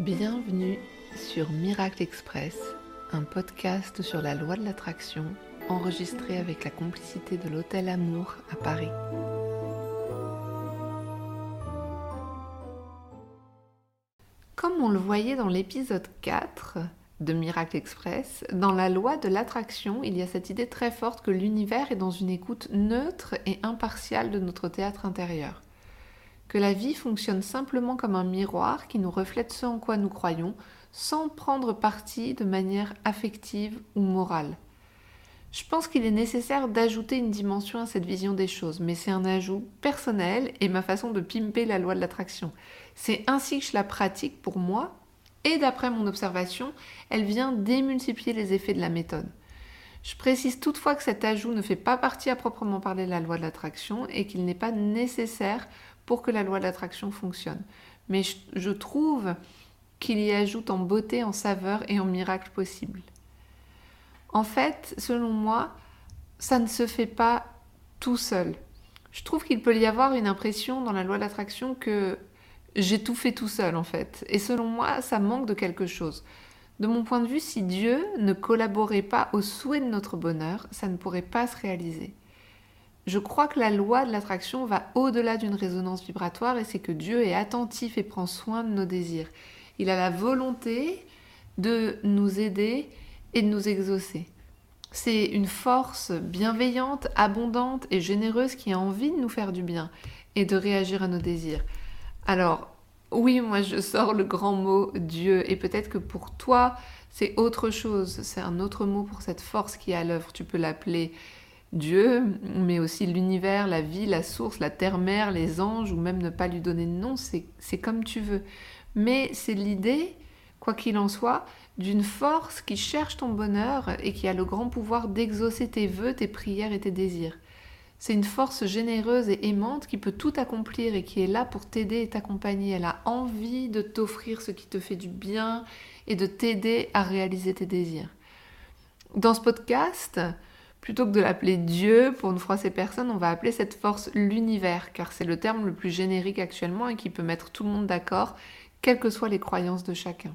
Bienvenue sur Miracle Express, un podcast sur la loi de l'attraction enregistré avec la complicité de l'Hôtel Amour à Paris. Comme on le voyait dans l'épisode 4 de Miracle Express, dans la loi de l'attraction, il y a cette idée très forte que l'univers est dans une écoute neutre et impartiale de notre théâtre intérieur que la vie fonctionne simplement comme un miroir qui nous reflète ce en quoi nous croyons, sans prendre parti de manière affective ou morale. Je pense qu'il est nécessaire d'ajouter une dimension à cette vision des choses, mais c'est un ajout personnel et ma façon de pimper la loi de l'attraction. C'est ainsi que je la pratique pour moi, et d'après mon observation, elle vient démultiplier les effets de la méthode. Je précise toutefois que cet ajout ne fait pas partie à proprement parler de la loi de l'attraction et qu'il n'est pas nécessaire pour que la loi de l'attraction fonctionne. Mais je, trouve qu'il y ajoute en beauté, en saveur et en miracle possible. En fait, selon moi, ça ne se fait pas tout seul. Je trouve qu'il peut y avoir une impression dans la loi de l'attraction que j'ai tout fait tout seul en fait. Et selon moi, ça manque de quelque chose. De mon point de vue, si Dieu ne collaborait pas au souhait de notre bonheur, ça ne pourrait pas se réaliser. Je crois que la loi de l'attraction va au-delà d'une résonance vibratoire et c'est que Dieu est attentif et prend soin de nos désirs. Il a la volonté de nous aider et de nous exaucer. C'est une force bienveillante, abondante et généreuse qui a envie de nous faire du bien et de réagir à nos désirs. Alors, oui, moi je sors le grand mot Dieu et peut-être que pour toi c'est autre chose, c'est un autre mot pour cette force qui est à l'œuvre. Tu peux l'appeler Dieu, mais aussi l'univers, la vie, la source, la terre-mère, les anges, ou même ne pas lui donner de nom, c'est comme tu veux. Mais c'est l'idée, quoi qu'il en soit, d'une force qui cherche ton bonheur et qui a le grand pouvoir d'exaucer tes vœux, tes prières et tes désirs. C'est une force généreuse et aimante qui peut tout accomplir et qui est là pour t'aider et t'accompagner. Elle a envie de t'offrir ce qui te fait du bien et de t'aider à réaliser tes désirs. Dans ce podcast, Plutôt que de l'appeler Dieu pour une froisser personne, on va appeler cette force l'univers, car c'est le terme le plus générique actuellement et qui peut mettre tout le monde d'accord, quelles que soient les croyances de chacun.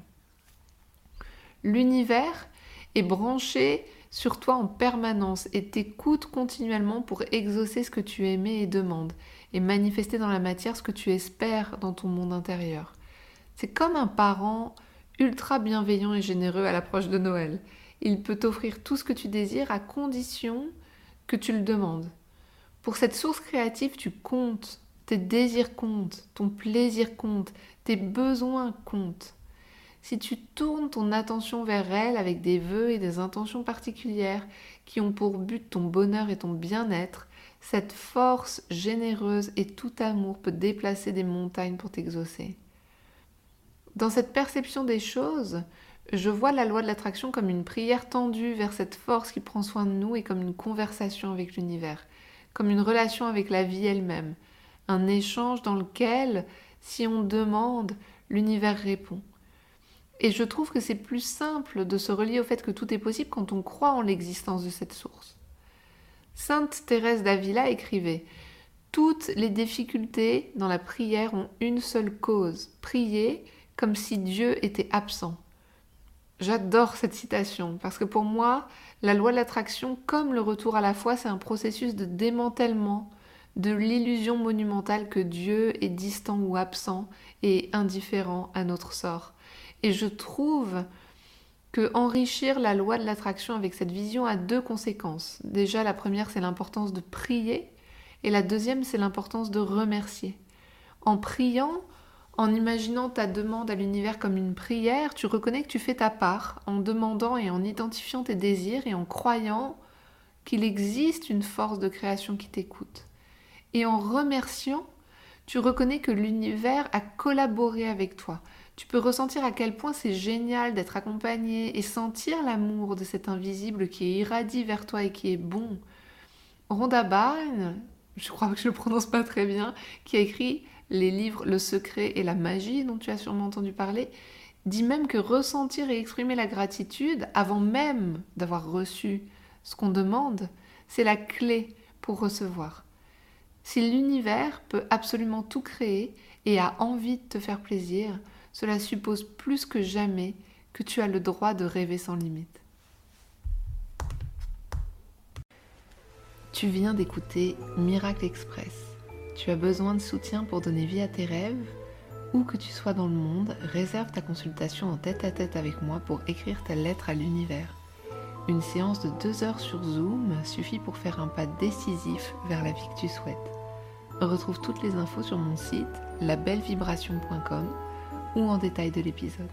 L'univers est branché sur toi en permanence et t'écoute continuellement pour exaucer ce que tu aimais et demandes, et manifester dans la matière ce que tu espères dans ton monde intérieur. C'est comme un parent ultra bienveillant et généreux à l'approche de Noël. Il peut t'offrir tout ce que tu désires à condition que tu le demandes. Pour cette source créative, tu comptes, tes désirs comptent, ton plaisir compte, tes besoins comptent. Si tu tournes ton attention vers elle avec des vœux et des intentions particulières qui ont pour but ton bonheur et ton bien-être, cette force généreuse et tout amour peut déplacer des montagnes pour t'exaucer. Dans cette perception des choses, je vois la loi de l'attraction comme une prière tendue vers cette force qui prend soin de nous et comme une conversation avec l'univers, comme une relation avec la vie elle-même, un échange dans lequel, si on demande, l'univers répond. Et je trouve que c'est plus simple de se relier au fait que tout est possible quand on croit en l'existence de cette source. Sainte Thérèse d'Avila écrivait Toutes les difficultés dans la prière ont une seule cause, prier comme si Dieu était absent. J'adore cette citation parce que pour moi, la loi de l'attraction, comme le retour à la foi, c'est un processus de démantèlement de l'illusion monumentale que Dieu est distant ou absent et indifférent à notre sort. Et je trouve que enrichir la loi de l'attraction avec cette vision a deux conséquences. Déjà, la première, c'est l'importance de prier et la deuxième, c'est l'importance de remercier. En priant, en imaginant ta demande à l'univers comme une prière, tu reconnais que tu fais ta part en demandant et en identifiant tes désirs et en croyant qu'il existe une force de création qui t'écoute. Et en remerciant, tu reconnais que l'univers a collaboré avec toi. Tu peux ressentir à quel point c'est génial d'être accompagné et sentir l'amour de cet invisible qui est irradie vers toi et qui est bon. Rhonda Byrne, je crois que je le prononce pas très bien, qui a écrit les livres Le secret et la magie dont tu as sûrement entendu parler, dit même que ressentir et exprimer la gratitude avant même d'avoir reçu ce qu'on demande, c'est la clé pour recevoir. Si l'univers peut absolument tout créer et a envie de te faire plaisir, Cela suppose plus que jamais que tu as le droit de rêver sans limite. Tu viens d'écouter Miracle Express. Tu as besoin de soutien pour donner vie à tes rêves Où que tu sois dans le monde, réserve ta consultation en tête à tête avec moi pour écrire ta lettre à l'univers. Une séance de deux heures sur Zoom suffit pour faire un pas décisif vers la vie que tu souhaites. Retrouve toutes les infos sur mon site labellevibration.com ou en détail de l'épisode.